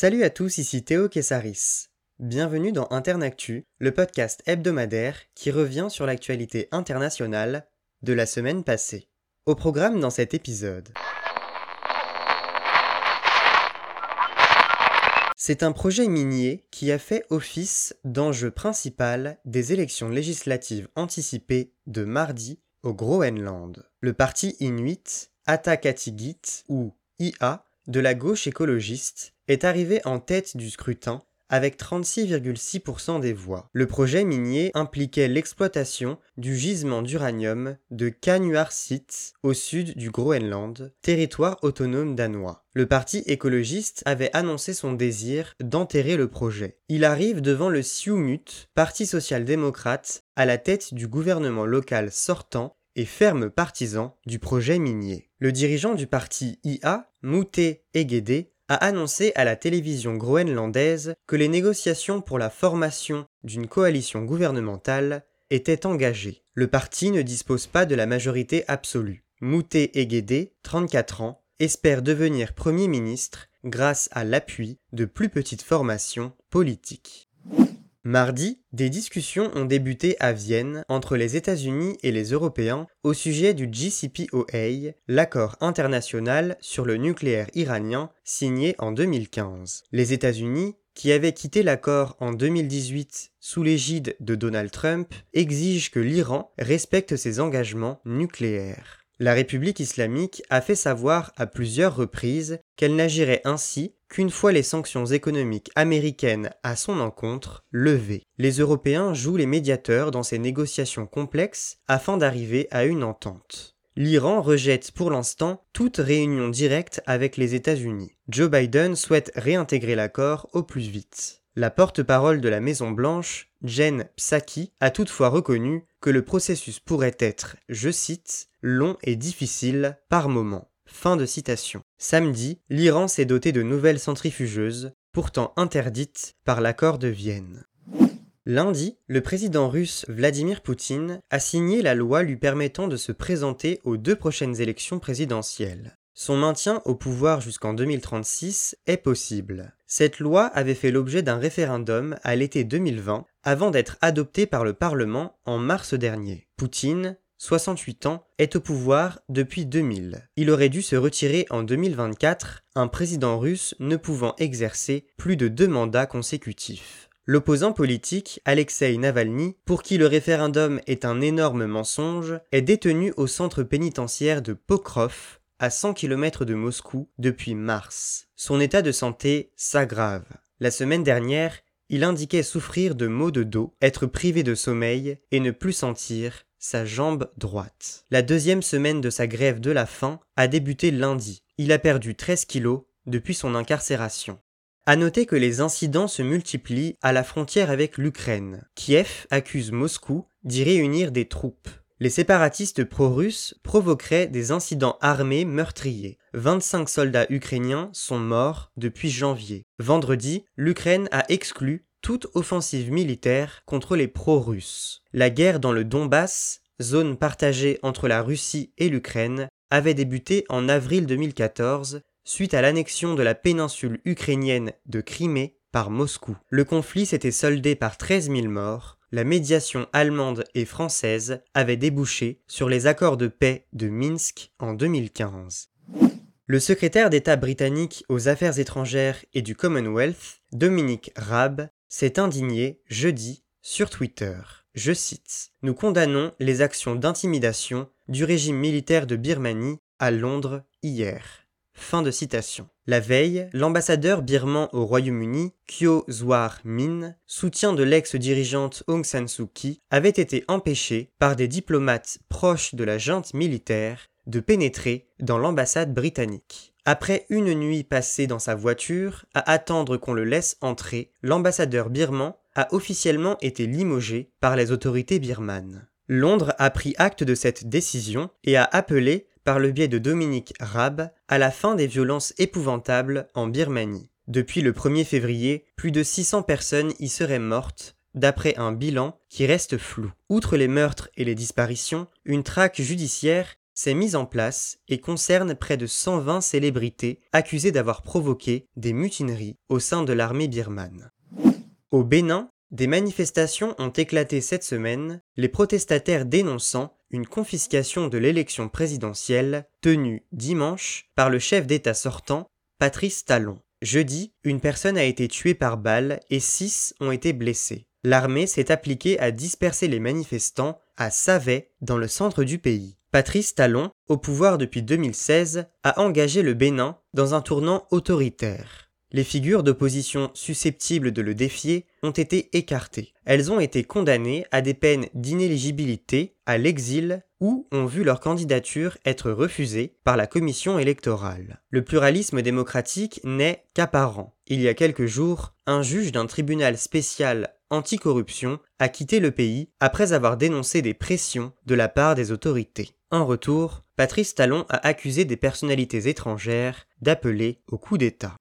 Salut à tous, ici Théo Kessaris. Bienvenue dans Internactu, le podcast hebdomadaire qui revient sur l'actualité internationale de la semaine passée. Au programme dans cet épisode. C'est un projet minier qui a fait office d'enjeu principal des élections législatives anticipées de mardi au Groenland. Le parti inuit Atakatigit ou IA de la gauche écologiste est arrivé en tête du scrutin avec 36,6% des voix. Le projet minier impliquait l'exploitation du gisement d'uranium de Kanuarsit au sud du Groenland, territoire autonome danois. Le parti écologiste avait annoncé son désir d'enterrer le projet. Il arrive devant le Siumut, parti social-démocrate, à la tête du gouvernement local sortant et ferme partisan du projet minier. Le dirigeant du parti IA, Mouté Egede, a annoncé à la télévision groenlandaise que les négociations pour la formation d'une coalition gouvernementale étaient engagées. Le parti ne dispose pas de la majorité absolue. Mouté Egede, 34 ans, espère devenir Premier ministre grâce à l'appui de plus petites formations politiques. Mardi, des discussions ont débuté à Vienne entre les États-Unis et les Européens au sujet du JCPOA, l'accord international sur le nucléaire iranien signé en 2015. Les États-Unis, qui avaient quitté l'accord en 2018 sous l'égide de Donald Trump, exigent que l'Iran respecte ses engagements nucléaires. La République islamique a fait savoir à plusieurs reprises qu'elle n'agirait ainsi qu'une fois les sanctions économiques américaines à son encontre levées. Les Européens jouent les médiateurs dans ces négociations complexes afin d'arriver à une entente. L'Iran rejette pour l'instant toute réunion directe avec les États-Unis. Joe Biden souhaite réintégrer l'accord au plus vite. La porte-parole de la Maison-Blanche, Jen Psaki, a toutefois reconnu que le processus pourrait être, je cite, long et difficile par moments. Fin de citation. Samedi, l'Iran s'est doté de nouvelles centrifugeuses, pourtant interdites par l'accord de Vienne. Lundi, le président russe Vladimir Poutine a signé la loi lui permettant de se présenter aux deux prochaines élections présidentielles. Son maintien au pouvoir jusqu'en 2036 est possible. Cette loi avait fait l'objet d'un référendum à l'été 2020 avant d'être adoptée par le Parlement en mars dernier. Poutine 68 ans, est au pouvoir depuis 2000. Il aurait dû se retirer en 2024, un président russe ne pouvant exercer plus de deux mandats consécutifs. L'opposant politique, Alexei Navalny, pour qui le référendum est un énorme mensonge, est détenu au centre pénitentiaire de Pokrov, à 100 km de Moscou, depuis mars. Son état de santé s'aggrave. La semaine dernière, il indiquait souffrir de maux de dos, être privé de sommeil et ne plus sentir sa jambe droite. La deuxième semaine de sa grève de la faim a débuté lundi. Il a perdu 13 kilos depuis son incarcération. À noter que les incidents se multiplient à la frontière avec l'Ukraine. Kiev accuse Moscou d'y réunir des troupes. Les séparatistes pro-russes provoqueraient des incidents armés meurtriers. 25 soldats ukrainiens sont morts depuis janvier. Vendredi, l'Ukraine a exclu toute offensive militaire contre les pro-russes. La guerre dans le Donbass, zone partagée entre la Russie et l'Ukraine, avait débuté en avril 2014 suite à l'annexion de la péninsule ukrainienne de Crimée par Moscou. Le conflit s'était soldé par 13 000 morts. La médiation allemande et française avait débouché sur les accords de paix de Minsk en 2015. Le secrétaire d'État britannique aux Affaires étrangères et du Commonwealth, Dominic Raab, s'est indigné jeudi sur Twitter. Je cite Nous condamnons les actions d'intimidation du régime militaire de Birmanie à Londres hier. Fin de citation. La veille, l'ambassadeur birman au Royaume-Uni, Kyo Zwar Min, soutien de l'ex-dirigeante Aung San Suu Kyi, avait été empêché par des diplomates proches de la junte militaire de pénétrer dans l'ambassade britannique. Après une nuit passée dans sa voiture, à attendre qu'on le laisse entrer, l'ambassadeur birman a officiellement été limogé par les autorités birmanes. Londres a pris acte de cette décision et a appelé, par le biais de Dominique Raab, à la fin des violences épouvantables en Birmanie. Depuis le 1er février, plus de 600 personnes y seraient mortes, d'après un bilan qui reste flou. Outre les meurtres et les disparitions, une traque judiciaire s'est mise en place et concerne près de 120 célébrités accusées d'avoir provoqué des mutineries au sein de l'armée birmane. Au Bénin, des manifestations ont éclaté cette semaine, les protestataires dénonçant une confiscation de l'élection présidentielle tenue dimanche par le chef d'État sortant, Patrice Talon. Jeudi, une personne a été tuée par balle et six ont été blessés. L'armée s'est appliquée à disperser les manifestants à Savet, dans le centre du pays. Patrice Talon, au pouvoir depuis 2016, a engagé le Bénin dans un tournant autoritaire. Les figures d'opposition susceptibles de le défier ont été écartées. Elles ont été condamnées à des peines d'inéligibilité, à l'exil ou ont vu leur candidature être refusée par la commission électorale. Le pluralisme démocratique n'est qu'apparent. Il y a quelques jours, un juge d'un tribunal spécial anticorruption a quitté le pays après avoir dénoncé des pressions de la part des autorités. En retour, Patrice Talon a accusé des personnalités étrangères d'appeler au coup d'État.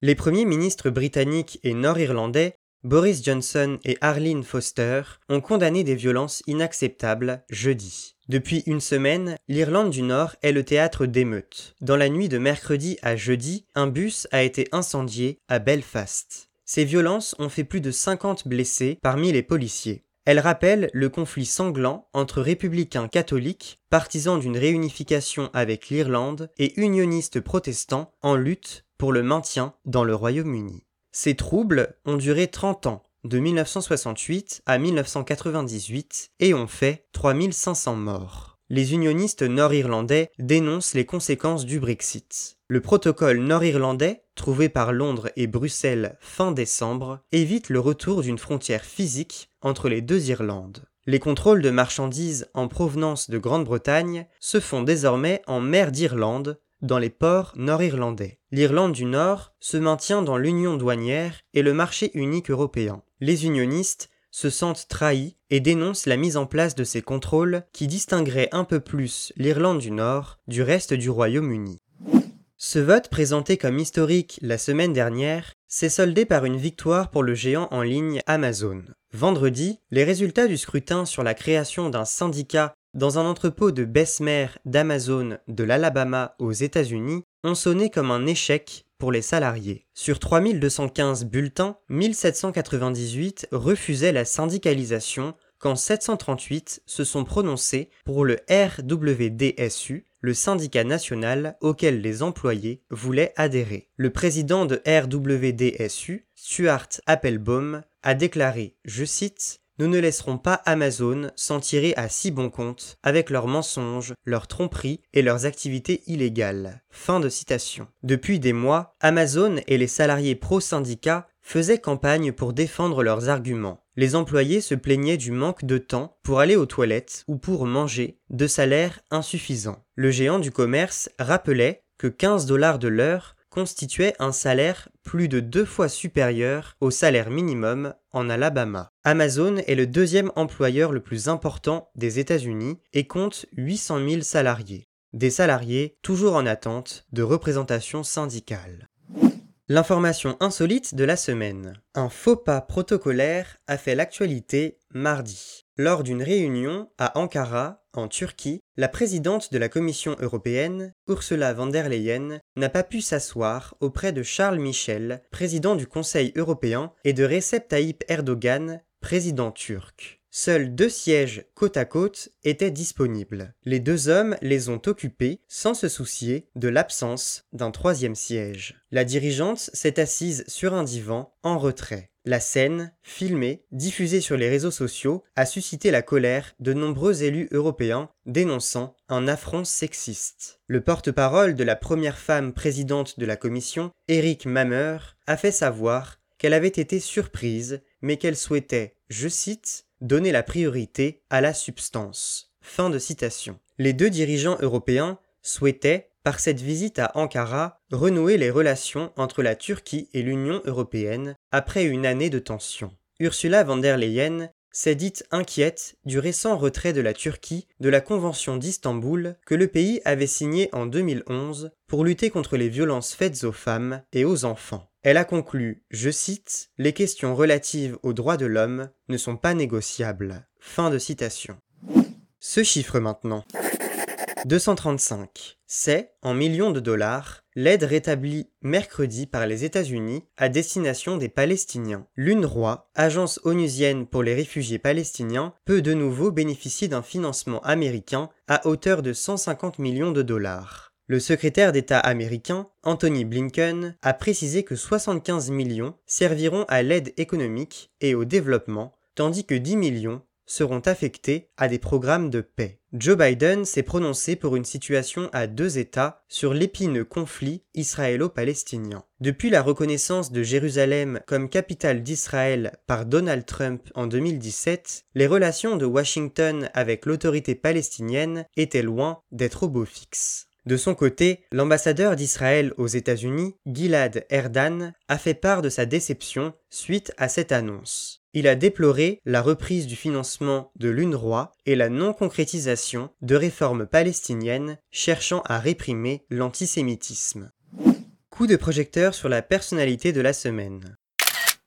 Les premiers ministres britanniques et nord-irlandais, Boris Johnson et Arlene Foster, ont condamné des violences inacceptables jeudi. Depuis une semaine, l'Irlande du Nord est le théâtre d'émeutes. Dans la nuit de mercredi à jeudi, un bus a été incendié à Belfast. Ces violences ont fait plus de 50 blessés parmi les policiers. Elles rappellent le conflit sanglant entre républicains catholiques, partisans d'une réunification avec l'Irlande, et unionistes protestants en lutte pour le maintien dans le Royaume-Uni. Ces troubles ont duré 30 ans, de 1968 à 1998, et ont fait 3500 morts. Les unionistes nord-irlandais dénoncent les conséquences du Brexit. Le protocole nord-irlandais, trouvé par Londres et Bruxelles fin décembre, évite le retour d'une frontière physique entre les deux Irlandes. Les contrôles de marchandises en provenance de Grande-Bretagne se font désormais en mer d'Irlande, dans les ports nord-irlandais. L'Irlande du Nord se maintient dans l'union douanière et le marché unique européen. Les unionistes se sentent trahis et dénoncent la mise en place de ces contrôles qui distingueraient un peu plus l'Irlande du Nord du reste du Royaume-Uni. Ce vote présenté comme historique la semaine dernière s'est soldé par une victoire pour le géant en ligne Amazon. Vendredi, les résultats du scrutin sur la création d'un syndicat dans un entrepôt de Bessemer d'Amazon de l'Alabama aux États-Unis, ont sonné comme un échec pour les salariés. Sur 3215 bulletins, 1798 refusaient la syndicalisation quand 738 se sont prononcés pour le RWDSU, le syndicat national auquel les employés voulaient adhérer. Le président de RWDSU, Stuart Applebaum, a déclaré, je cite, nous ne laisserons pas Amazon s'en tirer à si bon compte avec leurs mensonges, leurs tromperies et leurs activités illégales. Fin de citation. Depuis des mois, Amazon et les salariés pro-syndicats faisaient campagne pour défendre leurs arguments. Les employés se plaignaient du manque de temps pour aller aux toilettes ou pour manger, de salaires insuffisants. Le géant du commerce rappelait que 15 dollars de l'heure constituait un salaire plus de deux fois supérieur au salaire minimum en Alabama. Amazon est le deuxième employeur le plus important des États-Unis et compte 800 000 salariés. Des salariés toujours en attente de représentation syndicale. L'information insolite de la semaine. Un faux pas protocolaire a fait l'actualité mardi. Lors d'une réunion à Ankara, en Turquie, la présidente de la Commission européenne, Ursula von der Leyen, n'a pas pu s'asseoir auprès de Charles Michel, président du Conseil européen, et de Recep Tayyip Erdogan, président turc. Seuls deux sièges côte à côte étaient disponibles. Les deux hommes les ont occupés sans se soucier de l'absence d'un troisième siège. La dirigeante s'est assise sur un divan en retrait. La scène, filmée, diffusée sur les réseaux sociaux, a suscité la colère de nombreux élus européens dénonçant un affront sexiste. Le porte-parole de la première femme présidente de la Commission, Eric Mammer, a fait savoir qu'elle avait été surprise, mais qu'elle souhaitait, je cite, donner la priorité à la substance. Les deux dirigeants européens souhaitaient, par cette visite à Ankara, renouer les relations entre la Turquie et l'Union européenne après une année de tension. Ursula von der Leyen s'est dite inquiète du récent retrait de la Turquie de la Convention d'Istanbul que le pays avait signée en 2011 pour lutter contre les violences faites aux femmes et aux enfants. Elle a conclu, je cite, Les questions relatives aux droits de l'homme ne sont pas négociables. Fin de citation. Ce chiffre maintenant. 235. C'est, en millions de dollars, l'aide rétablie mercredi par les États-Unis à destination des Palestiniens. L'UNRWA, agence onusienne pour les réfugiés palestiniens, peut de nouveau bénéficier d'un financement américain à hauteur de 150 millions de dollars. Le secrétaire d'État américain, Anthony Blinken, a précisé que 75 millions serviront à l'aide économique et au développement, tandis que 10 millions seront affectés à des programmes de paix. Joe Biden s'est prononcé pour une situation à deux États sur l'épineux conflit israélo-palestinien. Depuis la reconnaissance de Jérusalem comme capitale d'Israël par Donald Trump en 2017, les relations de Washington avec l'autorité palestinienne étaient loin d'être au beau fixe. De son côté, l'ambassadeur d'Israël aux États-Unis, Gilad Erdan, a fait part de sa déception suite à cette annonce. Il a déploré la reprise du financement de l'UNRWA et la non-concrétisation de réformes palestiniennes cherchant à réprimer l'antisémitisme. Coup de projecteur sur la personnalité de la semaine.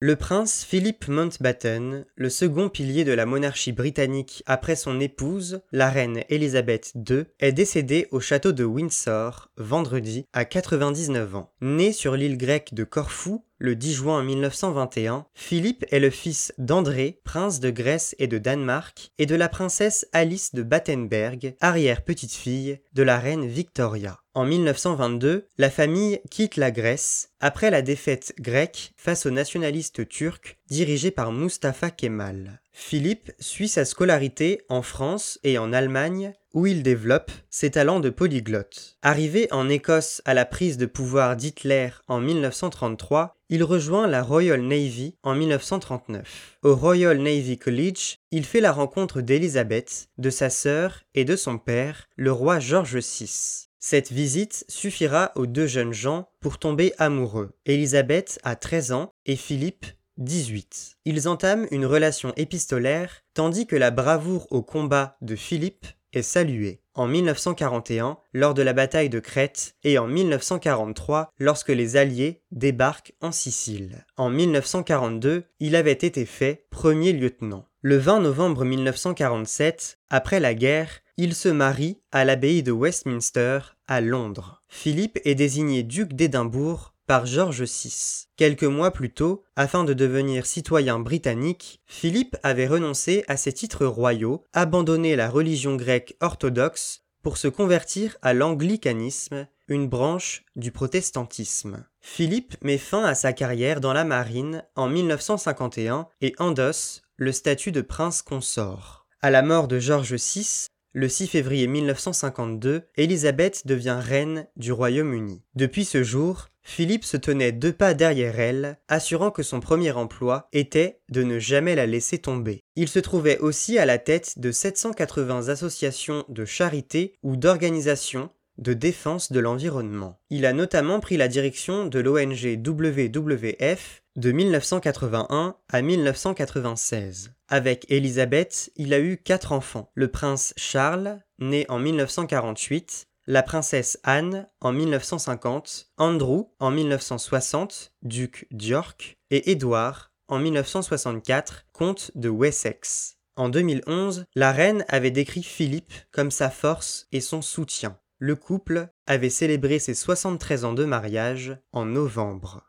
Le prince Philip Mountbatten, le second pilier de la monarchie britannique après son épouse, la reine Elizabeth II, est décédé au château de Windsor vendredi à 99 ans. Né sur l'île grecque de Corfou le 10 juin 1921, Philippe est le fils d'André, prince de Grèce et de Danemark, et de la princesse Alice de Battenberg, arrière-petite-fille de la reine Victoria. En 1922, la famille quitte la Grèce après la défaite grecque face aux nationalistes turcs dirigés par Mustafa Kemal. Philippe suit sa scolarité en France et en Allemagne où il développe ses talents de polyglotte. Arrivé en Écosse à la prise de pouvoir d'Hitler en 1933, il rejoint la Royal Navy en 1939. Au Royal Navy College, il fait la rencontre d'Elizabeth, de sa sœur et de son père, le roi George VI. Cette visite suffira aux deux jeunes gens pour tomber amoureux. Elisabeth a 13 ans et Philippe 18. Ils entament une relation épistolaire tandis que la bravoure au combat de Philippe est saluée. En 1941, lors de la bataille de Crète, et en 1943, lorsque les Alliés débarquent en Sicile. En 1942, il avait été fait premier lieutenant. Le 20 novembre 1947, après la guerre, il se marie à l'abbaye de Westminster, à Londres. Philippe est désigné duc d'Édimbourg par George VI. Quelques mois plus tôt, afin de devenir citoyen britannique, Philippe avait renoncé à ses titres royaux, abandonné la religion grecque orthodoxe pour se convertir à l'anglicanisme, une branche du protestantisme. Philippe met fin à sa carrière dans la marine en 1951 et endosse le statut de prince consort. À la mort de George VI, le 6 février 1952, Élisabeth devient reine du Royaume-Uni. Depuis ce jour, Philippe se tenait deux pas derrière elle, assurant que son premier emploi était de ne jamais la laisser tomber. Il se trouvait aussi à la tête de 780 associations de charité ou d'organisations de défense de l'environnement. Il a notamment pris la direction de l'ONG WWF de 1981 à 1996. Avec Elisabeth, il a eu quatre enfants. Le prince Charles, né en 1948, la princesse Anne en 1950, Andrew en 1960, duc d'York, et Édouard en 1964, comte de Wessex. En 2011, la reine avait décrit Philippe comme sa force et son soutien. Le couple avait célébré ses 73 ans de mariage en novembre.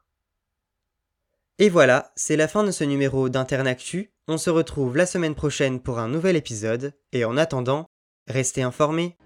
Et voilà, c'est la fin de ce numéro d'Internactu. On se retrouve la semaine prochaine pour un nouvel épisode, et en attendant, restez informés.